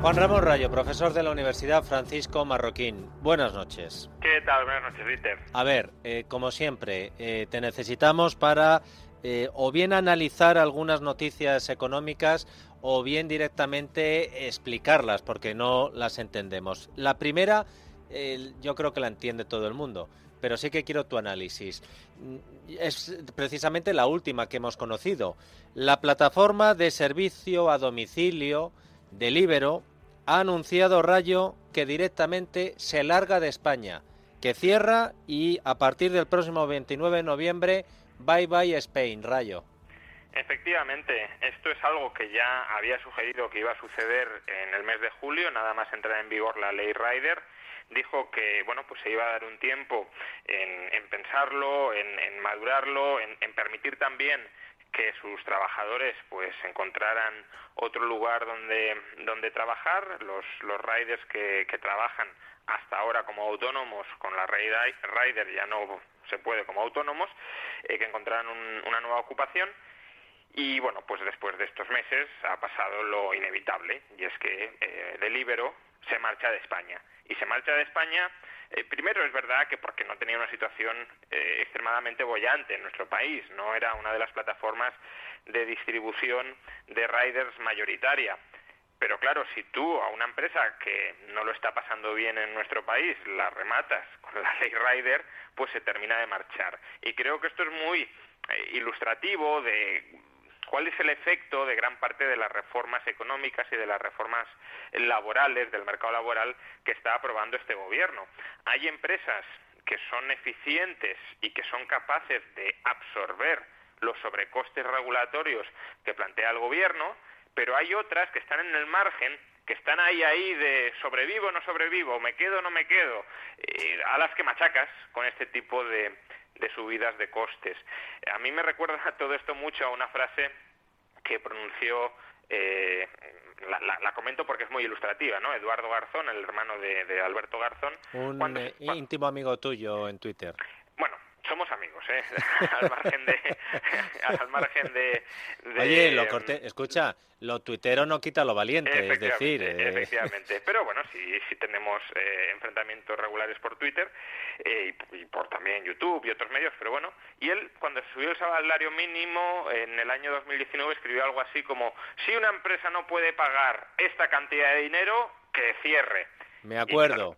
Juan Ramón Rayo, profesor de la Universidad Francisco Marroquín. Buenas noches. ¿Qué tal? Buenas noches, Víctor. A ver, eh, como siempre, eh, te necesitamos para eh, o bien analizar algunas noticias económicas o bien directamente explicarlas, porque no las entendemos. La primera, yo creo que la entiende todo el mundo, pero sí que quiero tu análisis. Mm, Es precisamente la última que hemos conocido. La plataforma de servicio a domicilio Delibero ha anunciado Rayo que directamente se larga de España, que cierra y a partir del próximo 29 de noviembre, bye bye Spain, Rayo. Efectivamente, esto es algo que ya había sugerido que iba a suceder en el mes de julio, nada más entrar en vigor la ley Rider. Dijo que bueno, pues se iba a dar un tiempo en, en pensarlo, en, madurarlo, en permitir también que sus trabajadores pues encontraran otro lugar donde donde trabajar. Los los riders que, que trabajan hasta ahora como autónomos con la rider ya no se puede como autónomos eh, que encontraran un- una nueva ocupación. Y bueno pues después de estos meses ha pasado lo inevitable y es que eh, Delibero se marcha de España. Y se marcha de España eh, primero es verdad que porque no tenía una situación eh, extremadamente bollante en nuestro país, no era una de las plataformas de distribución de riders mayoritaria. Pero claro, si tú a una empresa que no lo está pasando bien en nuestro país la rematas con la ley rider, pues se termina de marchar. Y creo que esto es muy eh, ilustrativo de cuál es el efecto de gran parte de las reformas económicas y de las reformas laborales del mercado laboral que está aprobando este gobierno. Hay empresas que son eficientes y que son capaces de absorber los sobrecostes regulatorios que plantea el gobierno, pero hay otras que están en el margen que están ahí ahí de sobrevivo o no sobrevivo, me quedo o no me quedo, eh, a las que machacas con este tipo de, de subidas de costes. A mí me recuerda todo esto mucho a una frase que pronunció, eh, la, la- la comento porque es muy ilustrativa, ¿no? Eduardo Garzón, el hermano de, de Alberto Garzón. Un cuando- eh, íntimo amigo tuyo en Twitter. bueno, ¿eh? al margen de... al margen de, de- Oye, lo corté, escucha, lo tuitero no quita lo valiente, es decir... Efectivamente, eh, efectivamente. Pero bueno, sí, sí tenemos eh, enfrentamientos regulares por Twitter eh, y, y por también YouTube y otros medios, pero bueno. Y él, cuando se subió el salario mínimo en el año 2019, escribió algo así como, si una empresa no puede pagar esta cantidad de dinero, que cierre. me Y acuerdo. claro,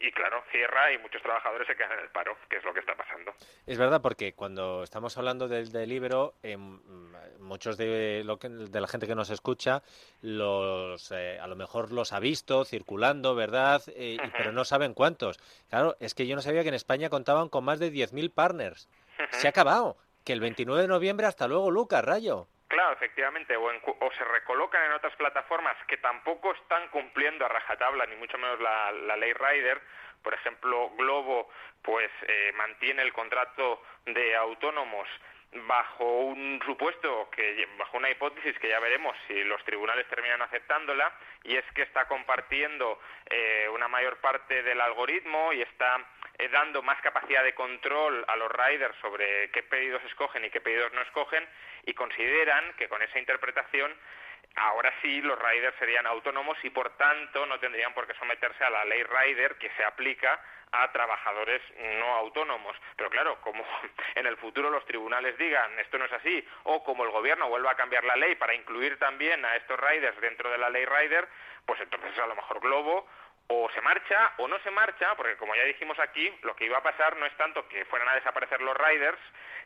y claro, cierra y muchos trabajadores se quedan en el paro, que es lo que está pasando. Es verdad, porque cuando estamos hablando del delibero, eh, mm, muchos de, lo que- de la gente que nos escucha, los, eh, a lo mejor los ha visto circulando, ¿verdad? Eh, pero no saben cuántos. Claro, es que yo no sabía que en España contaban con más de 10.000 partners. Se ha acabado. Que el 29 de noviembre, hasta luego, Lucas, rayo. Efectivamente, o, en o se recolocan en otras plataformas que tampoco están cumpliendo a rajatabla, ni mucho menos la, la ley Rider. Por ejemplo, Globo pues eh, mantiene el contrato de autónomos bajo un supuesto que bajo una hipótesis que ya veremos si los tribunales terminan aceptándola y es que está compartiendo eh, una mayor parte del algoritmo y está dando más capacidad de control a los riders sobre qué pedidos escogen y qué pedidos no escogen y consideran que con esa interpretación ahora sí los riders serían autónomos y por tanto no tendrían por qué someterse a la ley rider que se aplica a trabajadores no autónomos. Pero claro, como en el futuro los tribunales digan esto no es así, o como el gobierno vuelva a cambiar la ley para incluir también a estos riders dentro de la ley rider, pues entonces a lo mejor Globo o se marcha o no se marcha, porque como ya dijimos aquí, lo que iba a pasar no es tanto que fueran a desaparecer los riders,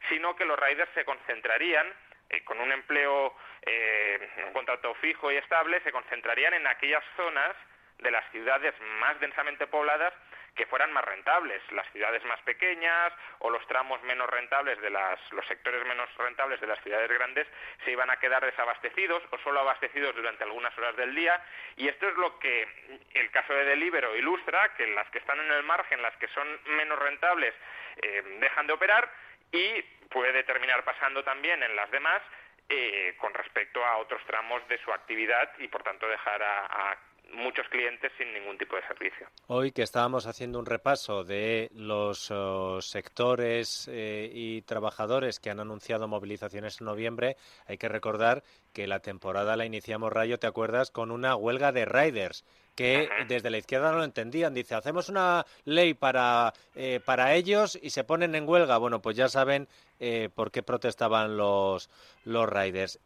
sino que los riders se concentrarían eh, con un empleo, eh, un contrato fijo y estable, se concentrarían en aquellas zonas de las ciudades más densamente pobladas que fueran más rentables. Las ciudades más pequeñas o los tramos menos rentables de las, los sectores menos rentables de las ciudades grandes se iban a quedar desabastecidos o solo abastecidos durante algunas horas del día. Y esto es lo que el caso de Delibero ilustra, que las que están en el margen, las que son menos rentables, eh, dejan de operar y puede terminar pasando también en las demás eh, con respecto a otros tramos de su actividad y por tanto dejar a muchos clientes sin ningún tipo de servicio. Hoy que estábamos haciendo un repaso de los oh, sectores eh, y trabajadores que han anunciado movilizaciones en noviembre, hay que recordar que la temporada la iniciamos, Rayo, ¿te acuerdas? Con una huelga de riders que desde la izquierda no lo entendían. Dice, hacemos una ley para, eh, para ellos y se ponen en huelga. Bueno, pues ya saben eh, por qué protestaban los, los riders.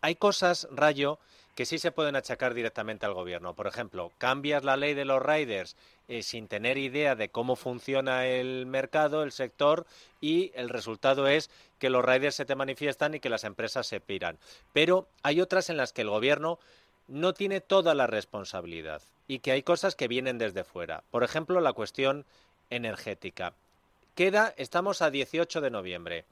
hay cosas, Rayo, que sí se pueden achacar directamente al gobierno. Por ejemplo, cambias la ley de los riders eh, sin tener idea de cómo funciona el mercado, el sector, y el resultado es que los riders se te manifiestan y que las empresas se piran. Pero hay otras en las que el gobierno no tiene toda la responsabilidad y que hay cosas que vienen desde fuera. Por ejemplo, la cuestión energética. Queda, estamos a 18 de noviembre.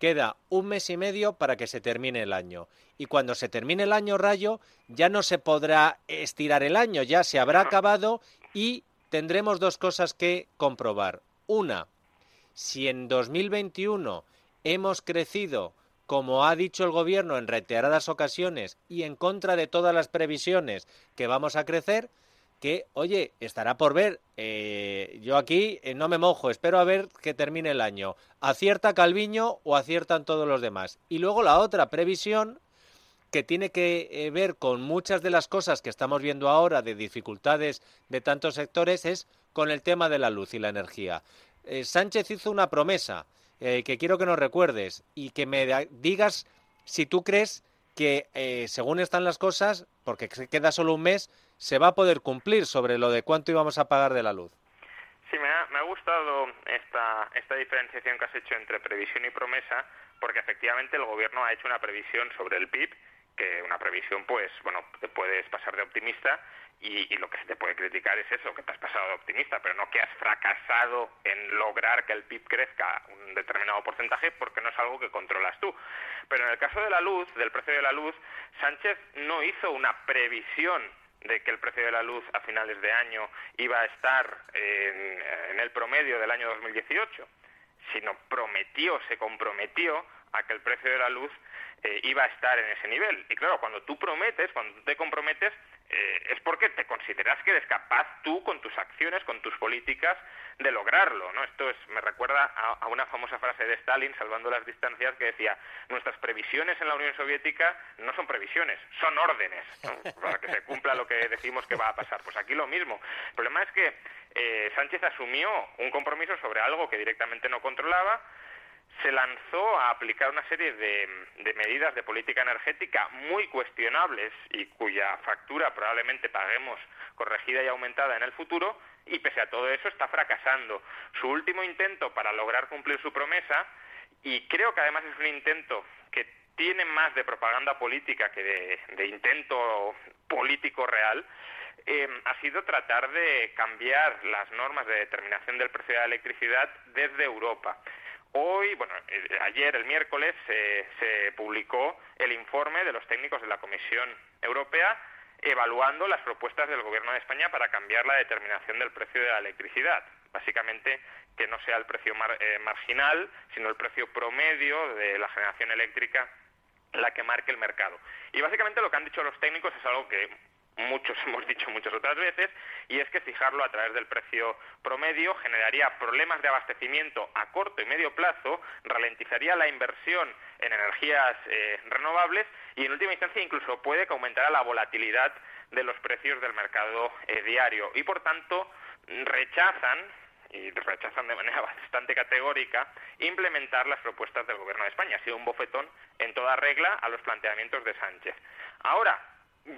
Queda un mes y medio para que se termine el año. Y cuando se termine el año rayo, ya no se podrá estirar el año, ya se habrá acabado y tendremos dos cosas que comprobar. Una, si en 2021 hemos crecido, como ha dicho el Gobierno en reiteradas ocasiones y en contra de todas las previsiones que vamos a crecer, que, oye, estará por ver. Eh, yo aquí eh, no me mojo, espero a ver que termine el año. ¿Acierta Calviño o aciertan todos los demás? Y luego la otra previsión que tiene que eh, ver con muchas de las cosas que estamos viendo ahora de dificultades de tantos sectores es con el tema de la luz y la energía. Sánchez hizo una promesa que quiero que nos recuerdes y que me digas si tú crees que según están las cosas, porque queda solo un mes, se va a poder cumplir sobre lo de cuánto íbamos a pagar de la luz. Sí, me ha, me ha gustado esta, esta diferenciación que has hecho entre previsión y promesa, porque efectivamente el Gobierno ha hecho una previsión sobre el PIB, que una previsión, pues, bueno, te puedes pasar de optimista y, y, lo que se te puede criticar es eso, que te has pasado de optimista, pero no que has fracasado en lograr que el PIB crezca un determinado porcentaje porque no es algo que controlas tú. Pero en el caso de la luz, del precio de la luz, Sánchez no hizo una previsión de que el precio de la luz a finales de año iba a estar en, el promedio del año 2018, sino prometió, se comprometió a que el precio de la luz eh, iba a estar en ese nivel. Y claro, cuando tú prometes, cuando te comprometes, eh, es porque te consideras que eres capaz tú con tus acciones, con tus políticas, de lograrlo, ¿no? Esto es, me recuerda a, una famosa frase de Stalin, salvando las distancias, que decía, nuestras previsiones en la Unión Soviética no son previsiones, son órdenes, para que se cumpla lo que decimos que va a pasar. Pues aquí lo mismo. El problema es que eh, Sánchez asumió un compromiso sobre algo que directamente no controlaba, se lanzó a aplicar una serie de, medidas de política energética muy cuestionables y cuya factura probablemente paguemos corregida y aumentada en el futuro, y pese a todo eso está fracasando. Su último intento para lograr cumplir su promesa, y creo que además es un intento que tiene más de propaganda política que de, intento político real, eh, ha sido tratar de cambiar las normas de determinación del precio de la electricidad desde Europa. Hoy, bueno, eh, ayer, el miércoles, se publicó el informe de los técnicos de la Comisión Europea evaluando las propuestas del Gobierno de España para cambiar la determinación del precio de la electricidad. básicamente que no sea el precio eh, marginal, sino el precio promedio de la generación eléctrica la que marque el mercado. Y básicamente lo que han dicho los técnicos es algo que muchos hemos dicho muchas otras veces, y es que fijarlo a través del precio promedio generaría problemas de abastecimiento a corto y medio plazo, ralentizaría la inversión en energías eh, renovables y en última instancia incluso puede que aumentara la volatilidad de los precios del mercado eh, diario y por tanto rechazan y rechazan de manera bastante categórica implementar las propuestas del Gobierno de España. Ha sido un bofetón en toda regla a los planteamientos de Sánchez. Ahora,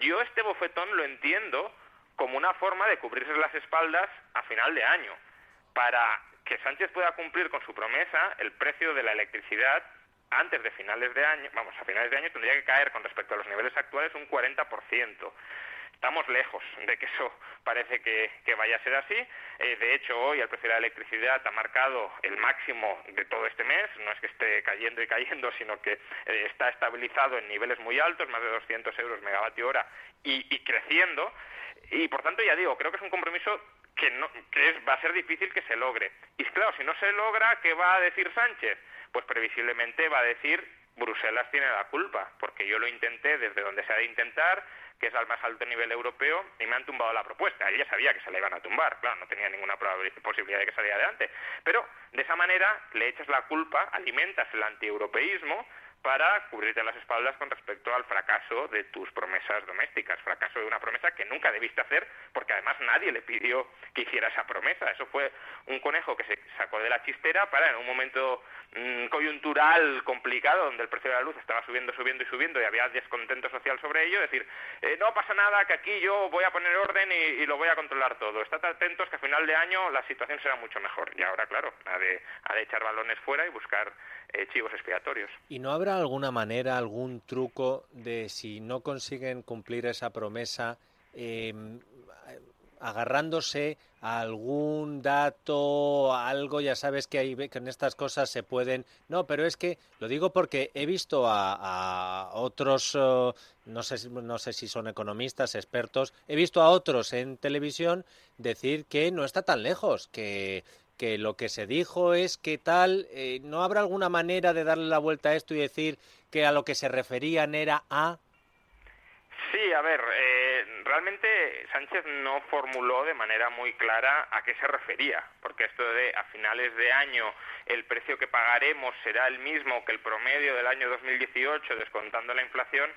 yo este bofetón lo entiendo como una forma de cubrirse las espaldas a final de año. Para que Sánchez pueda cumplir con su promesa, el precio de la electricidad antes de finales de año, vamos, a finales de año tendría que caer con respecto a los niveles actuales un 40% estamos lejos de que eso parece que, vaya a ser así. Eh, de hecho, hoy el precio de la electricidad ha marcado el máximo de todo este mes. No es que esté cayendo y cayendo, sino que eh, está estabilizado en niveles muy altos, más de 200 euros megavatio hora, y, creciendo. Y por tanto, ya digo, creo que es un compromiso que, no, que va a ser difícil que se logre. Y claro, si no se logra, ¿qué va a decir Sánchez? Pues previsiblemente va a decir Bruselas tiene la culpa, porque yo lo intenté desde donde se ha de intentar, que es al más alto nivel europeo, y me han tumbado la propuesta. Ella sabía que se la iban a tumbar, claro, no tenía ninguna posibilidad de que saliera adelante. Pero de esa manera le echas la culpa, alimentas el antieuropeísmo para cubrirte las espaldas con respecto al fracaso de tus promesas domésticas, fracaso de una promesa que nunca debiste hacer, porque además nadie le pidió que hiciera esa promesa. Eso fue un conejo que se sacó de la chistera para en un momento mm, coyuntural complicado, donde el precio de la luz estaba subiendo, subiendo y subiendo y había descontento social sobre ello, decir, eh, no pasa nada, que aquí yo voy a poner orden y, lo voy a controlar todo. Estad atentos que a final de año la situación será mucho mejor. Y ahora, claro, ha de, ha de echar balones fuera y buscar eh, chivos expiatorios. ¿Y no habrá alguna manera, algún truco de si no consiguen cumplir esa promesa, em, agarrándose a algún dato, algo, ya sabes que, hay, que en estas cosas se pueden... No, pero es que lo digo porque he visto a, otros, oh, no, sé, no sé si son economistas, expertos, he visto a otros en televisión decir que no está tan lejos, que que lo que se dijo es que tal, eh, ¿no habrá alguna manera de darle la vuelta a esto y decir que a lo que se referían era a... Sí, a ver, eh, realmente Sánchez no formuló de manera muy clara a qué se refería, porque esto de a finales de año el precio que pagaremos será el mismo que el promedio del año 2018 descontando la inflación,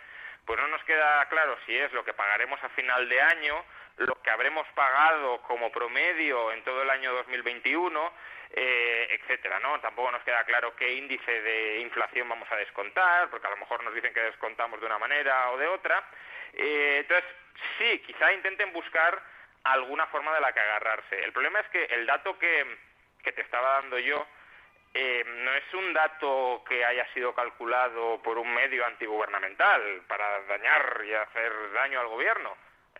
pues no nos queda claro si es lo que pagaremos a final de año lo que habremos pagado como promedio en todo el año 2021, eh, etcétera, ¿no? Tampoco nos queda claro qué índice de inflación vamos a descontar, porque a lo mejor nos dicen que descontamos de una manera o de otra. Eh, entonces, sí, quizá intenten buscar alguna forma de la que agarrarse. El problema es que el dato que, te estaba dando yo eh, no es un dato que haya sido calculado por un medio antigubernamental para dañar y hacer daño al gobierno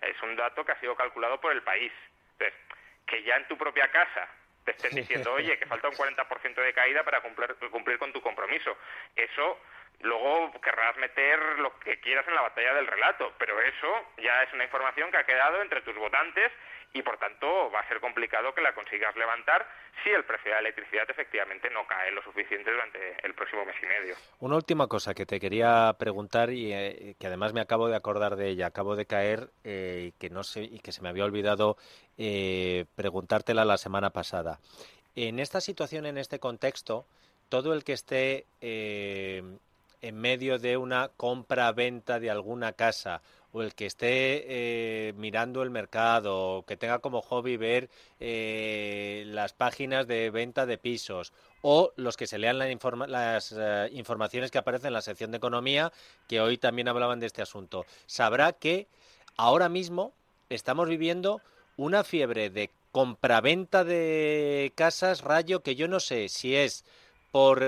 es un dato que ha sido calculado por el país. Entonces, que ya en tu propia casa te estén diciendo, oye, que falta un 40% de caída para cumplir, cumplir con tu compromiso. Eso luego querrás meter lo que quieras en la batalla del relato, pero eso ya es una información que ha quedado entre tus votantes y por tanto va a ser complicado que la consigas levantar si el precio de la electricidad efectivamente no cae lo suficiente durante el próximo mes y medio. Una última cosa que te quería preguntar y eh, que además me acabo de acordar de ella, acabo de caer eh, que no sé y que se me había olvidado eh, preguntártela la semana pasada. En esta situación, en este contexto, todo el que esté en medio de una compra-venta de alguna casa o el que esté eh, mirando el mercado, o que tenga como hobby ver eh, las páginas de venta de pisos, o los que se lean las eh, informaciones que aparecen en la sección de economía, que hoy también hablaban de este asunto, sabrá que ahora mismo estamos viviendo una fiebre de compraventa de casas, rayo, que yo no sé si es por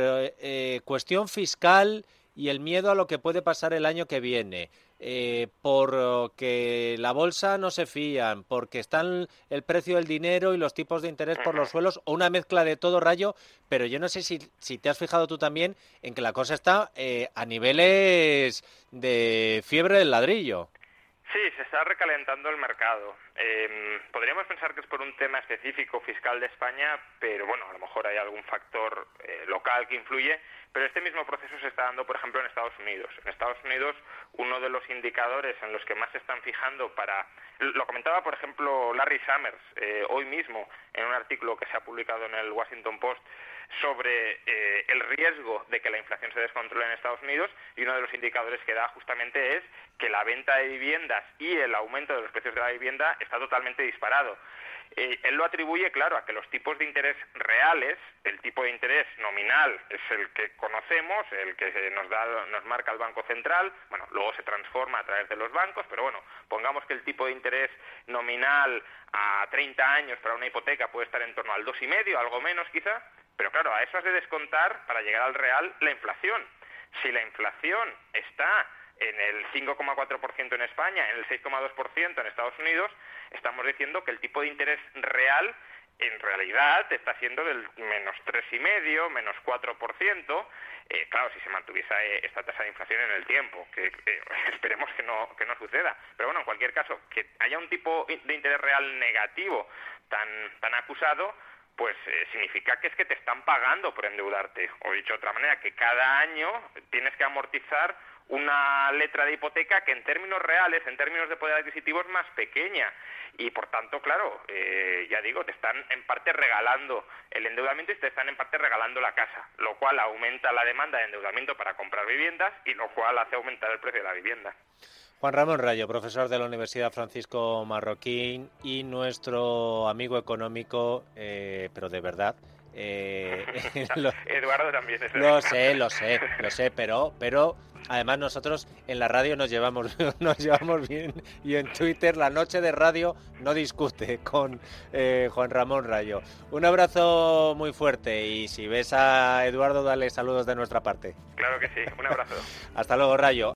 cuestión fiscal y el miedo a lo que puede pasar el año que viene, eh, porque la bolsa no se fían, porque están el precio del dinero y los tipos de interés por los suelos, o una mezcla de todo rayo, pero yo no sé si, si te has fijado tú también en que la cosa está eh, a niveles de fiebre del ladrillo. Sí, se está recalentando el mercado. em, podríamos pensar que es por un tema específico fiscal de España, pero bueno, a lo mejor hay algún factor eh, local que influye, pero este mismo proceso se está dando, por ejemplo, en Estados Unidos. En Estados Unidos, uno de los indicadores en los que más se están fijando para... Lo comentaba, por ejemplo, Larry Summers eh, hoy mismo en un artículo que se ha publicado en el Washington Post sobre eh, el riesgo de que la inflación se descontrole en Estados Unidos y uno de los indicadores que da justamente es que la venta de viviendas y el aumento de los precios de la vivienda está totalmente disparado. Eh, él lo atribuye, claro, a que los tipos de interés reales, el tipo de interés nominal es el que conocemos, el que nos, da, nos marca el Banco Central, bueno, luego se transforma a través de los bancos, pero bueno, pongamos que el tipo de interés nominal a 30 años para una hipoteca puede estar en torno al 2,5, algo menos quizá, pero claro, a eso has de descontar para llegar al real la inflación. Si la inflación está en el 5,4% en España, en el 6,2% en Estados Unidos, estamos diciendo que el tipo de interés real en realidad está siendo del menos 3,5, menos 4%. Eh, claro, si se mantuviese eh, esta tasa de inflación en el tiempo, que esperemos que no, que no suceda. Pero bueno, en cualquier caso, que haya un tipo de interés real negativo tan, tan acusado, pues eh, significa que es que te están pagando por endeudarte. O dicho de otra manera, que cada año tienes que amortizar una letra de hipoteca que en términos reales, en términos de poder adquisitivo es más pequeña. Y por tanto, claro, eh, ya digo, te están en parte regalando el endeudamiento y te están en parte regalando la casa, lo cual aumenta la demanda de endeudamiento para comprar viviendas y lo cual hace aumentar el precio de la vivienda. Juan Ramón Rayo, profesor de la Universidad Francisco Marroquín y nuestro amigo económico, eh, pero de verdad. Eh, Eduardo también es Lo sé, lo sé, lo sé, pero, pero además nosotros en la radio nos llevamos, nos llevamos bien y en Twitter la noche de radio no discute con eh, Juan Ramón Rayo. Un abrazo muy fuerte y si ves a Eduardo, dale saludos de nuestra parte. Claro que sí, un abrazo. Hasta luego, Rayo.